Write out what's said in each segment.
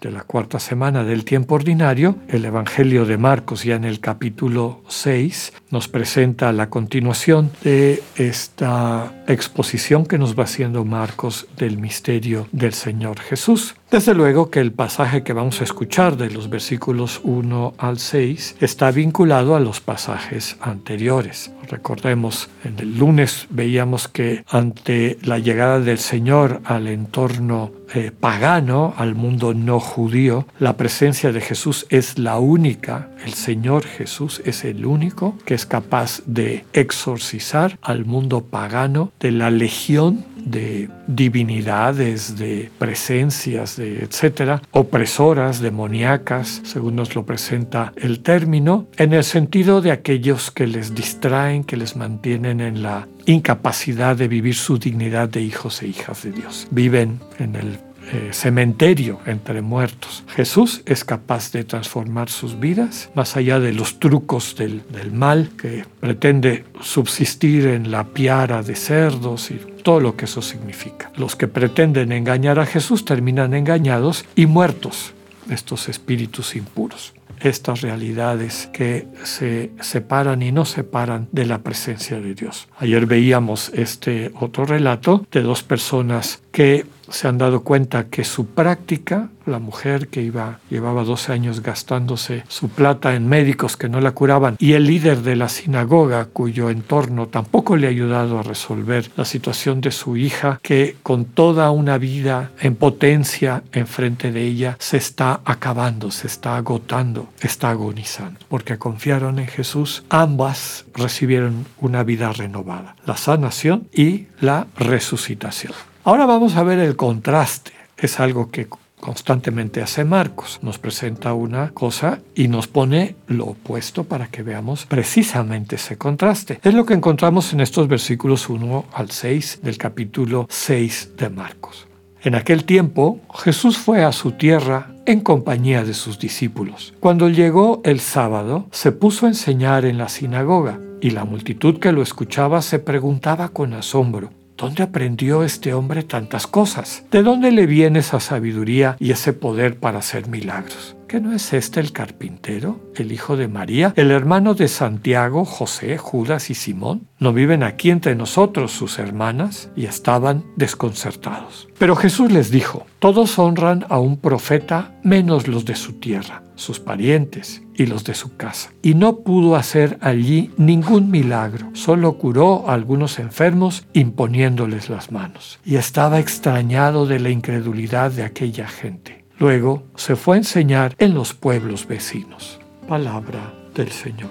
de la cuarta semana del tiempo ordinario, el Evangelio de Marcos ya en el capítulo 6 nos presenta la continuación de esta exposición que nos va haciendo Marcos del misterio del Señor Jesús. Desde luego que el pasaje que vamos a escuchar de los versículos 1 al 6 está vinculado a los pasajes anteriores. Recordemos, en el lunes veíamos que ante la llegada del Señor al entorno eh, pagano, al mundo no judío, la presencia de Jesús es la única, el Señor Jesús es el único que es capaz de exorcizar al mundo pagano de la legión de divinidades, de presencias, de etcétera, opresoras, demoníacas, según nos lo presenta el término, en el sentido de aquellos que les distraen, que les mantienen en la incapacidad de vivir su dignidad de hijos e hijas de Dios. Viven en el eh, cementerio entre muertos. Jesús es capaz de transformar sus vidas más allá de los trucos del, del mal que pretende subsistir en la piara de cerdos y todo lo que eso significa. Los que pretenden engañar a Jesús terminan engañados y muertos, estos espíritus impuros estas realidades que se separan y no separan de la presencia de Dios. Ayer veíamos este otro relato de dos personas que se han dado cuenta que su práctica, la mujer que iba, llevaba 12 años gastándose su plata en médicos que no la curaban, y el líder de la sinagoga, cuyo entorno tampoco le ha ayudado a resolver la situación de su hija, que con toda una vida en potencia enfrente de ella se está acabando, se está agotando, está agonizando. Porque confiaron en Jesús, ambas recibieron una vida renovada, la sanación y la resucitación. Ahora vamos a ver el contraste. Es algo que constantemente hace Marcos. Nos presenta una cosa y nos pone lo opuesto para que veamos precisamente ese contraste. Es lo que encontramos en estos versículos 1 al 6 del capítulo 6 de Marcos. En aquel tiempo Jesús fue a su tierra en compañía de sus discípulos. Cuando llegó el sábado, se puso a enseñar en la sinagoga y la multitud que lo escuchaba se preguntaba con asombro, ¿Dónde aprendió este hombre tantas cosas? ¿De dónde le viene esa sabiduría y ese poder para hacer milagros? ¿Que no es este el carpintero, el hijo de María, el hermano de Santiago, José, Judas y Simón? ¿No viven aquí entre nosotros sus hermanas? Y estaban desconcertados. Pero Jesús les dijo, todos honran a un profeta menos los de su tierra, sus parientes y los de su casa. Y no pudo hacer allí ningún milagro, solo curó a algunos enfermos imponiéndoles las manos. Y estaba extrañado de la incredulidad de aquella gente. Luego se fue a enseñar en los pueblos vecinos. Palabra del Señor.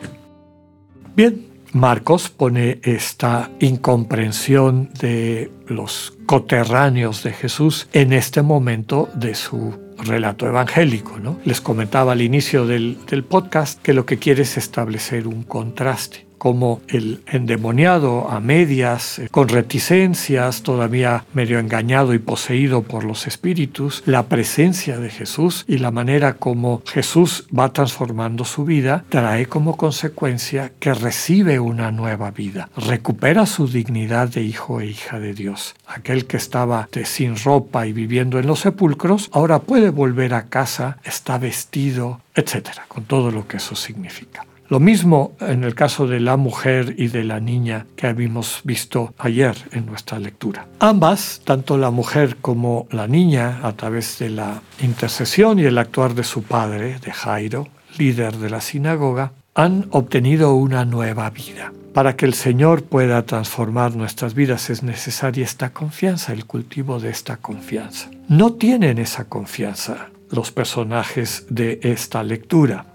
Bien, Marcos pone esta incomprensión de los coterráneos de Jesús en este momento de su relato evangélico. ¿no? Les comentaba al inicio del, podcast que lo que quiere es establecer un contraste como el endemoniado a medias, eh, con reticencias, todavía medio engañado y poseído por los espíritus, la presencia de Jesús y la manera como Jesús va transformando su vida, trae como consecuencia que recibe una nueva vida, recupera su dignidad de hijo e hija de Dios. Aquel que estaba sin ropa y viviendo en los sepulcros, ahora puede volver a casa, está vestido, etcétera, con todo lo que eso significa. Lo mismo en el caso de la mujer y de la niña que habíamos visto ayer en nuestra lectura. Ambas, tanto la mujer como la niña, a través de la intercesión y el actuar de su padre, de Jairo, líder de la sinagoga, han obtenido una nueva vida. Para que el Señor pueda transformar nuestras vidas es necesaria esta confianza, el cultivo de esta confianza. No tienen esa confianza los personajes de esta lectura.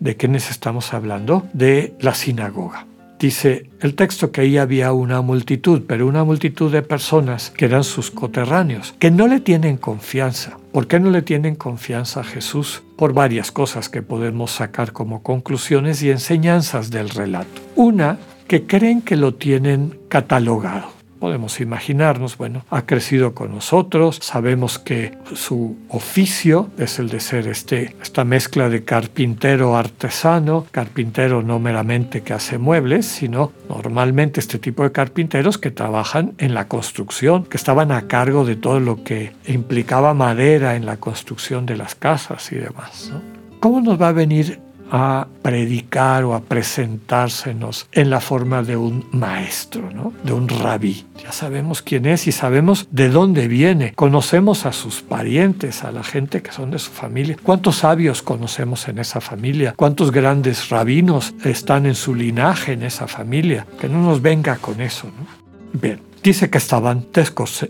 ¿De quiénes estamos hablando? De la sinagoga. Dice el texto que ahí había una multitud, pero una multitud de personas que eran sus coterráneos, que no le tienen confianza. ¿Por qué no le tienen confianza a Jesús? Por varias cosas que podemos sacar como conclusiones y enseñanzas del relato. Una, que creen que lo tienen catalogado podemos imaginarnos, bueno, ha crecido con nosotros, sabemos que su oficio es el de ser este, esta mezcla de carpintero artesano, carpintero no meramente que hace muebles, sino normalmente este tipo de carpinteros que trabajan en la construcción, que estaban a cargo de todo lo que implicaba madera en la construcción de las casas y demás. ¿Cómo nos va a venir a predicar o a presentársenos en la forma de un maestro, ¿no? de un rabí. Ya sabemos quién es y sabemos de dónde viene. Conocemos a sus parientes, a la gente que son de su familia. ¿Cuántos sabios conocemos en esa familia? ¿Cuántos grandes rabinos están en su linaje en esa familia? Que no nos venga con eso. ¿no? Bien, dice que estaban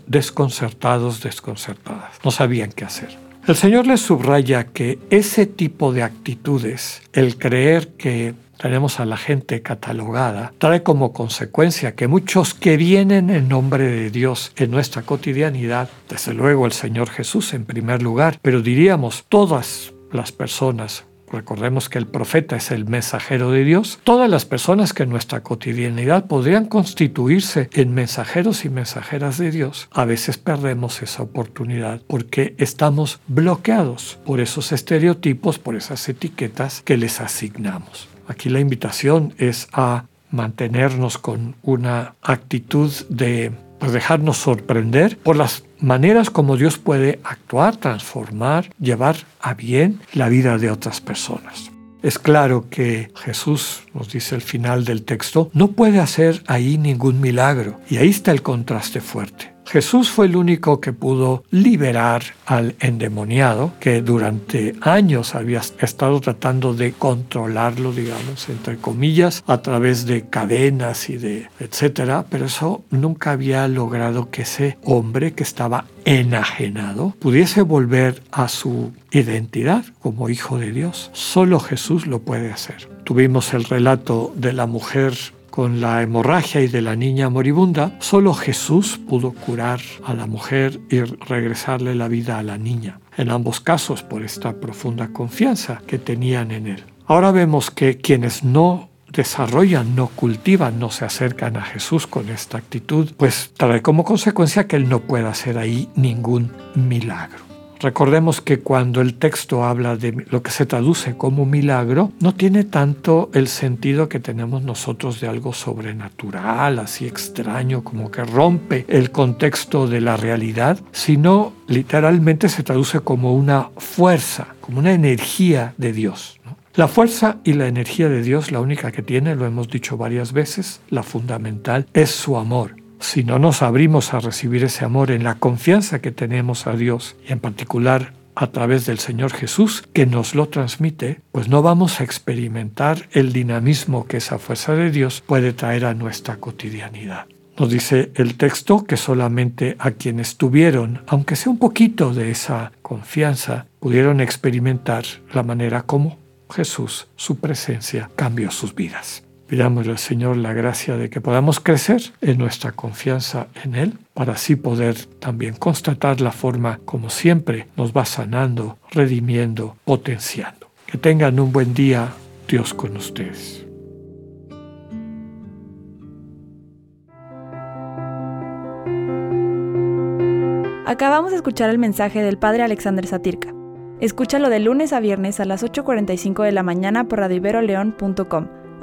desconcertados, desconcertadas. No sabían qué hacer. El Señor les subraya que ese tipo de actitudes, el creer que tenemos a la gente catalogada, trae como consecuencia que muchos que vienen en nombre de Dios en nuestra cotidianidad, desde luego el Señor Jesús en primer lugar, pero diríamos todas las personas recordemos que el profeta es el mensajero de Dios, todas las personas que en nuestra cotidianidad podrían constituirse en mensajeros y mensajeras de Dios, a veces perdemos esa oportunidad porque estamos bloqueados por esos estereotipos, por esas etiquetas que les asignamos. Aquí la invitación es a mantenernos con una actitud de pues, dejarnos sorprender por las maneras como Dios puede actuar, transformar, llevar a bien la vida de otras personas. Es claro que Jesús, nos dice el final del texto, no puede hacer ahí ningún milagro. Y ahí está el contraste fuerte. Jesús fue el único que pudo liberar al endemoniado, que durante años había estado tratando de controlarlo, digamos, entre comillas, a través de cadenas y de etcétera, pero eso nunca había logrado que ese hombre que estaba enajenado pudiese volver a su identidad como hijo de Dios. Solo Jesús lo puede hacer. Tuvimos el relato de la mujer con la hemorragia y de la niña moribunda, solo Jesús pudo curar a la mujer y regresarle la vida a la niña. En ambos casos por esta profunda confianza que tenían en él. Ahora vemos que quienes no desarrollan, no cultivan, no se acercan a Jesús con esta actitud, pues trae como consecuencia que Él no pueda hacer ahí ningún milagro. Recordemos que cuando el texto habla de lo que se traduce como milagro, no tiene tanto el sentido que tenemos nosotros de algo sobrenatural, así extraño, como que rompe el contexto de la realidad, sino literalmente se traduce como una fuerza, como una energía de Dios. La fuerza y la energía de Dios, la única que tiene, lo hemos dicho varias veces, la fundamental, es su amor si no nos abrimos a recibir ese amor en la confianza que tenemos a Dios y en particular a través del Señor Jesús que nos lo transmite, pues no vamos a experimentar el dinamismo que esa fuerza de Dios puede traer a nuestra cotidianidad. Nos dice el texto que solamente a quienes tuvieron, aunque sea un poquito de esa confianza, pudieron experimentar la manera como Jesús, su presencia, cambió sus vidas. Pidámosle al Señor la gracia de que podamos crecer en nuestra confianza en Él para así poder también constatar la forma como siempre nos va sanando, redimiendo, potenciando. Que tengan un buen día, Dios con ustedes. Acabamos de escuchar el mensaje del Padre Alexander Satirka. Escúchalo de lunes a viernes a las 8.45 de la mañana por radioiberoleón.com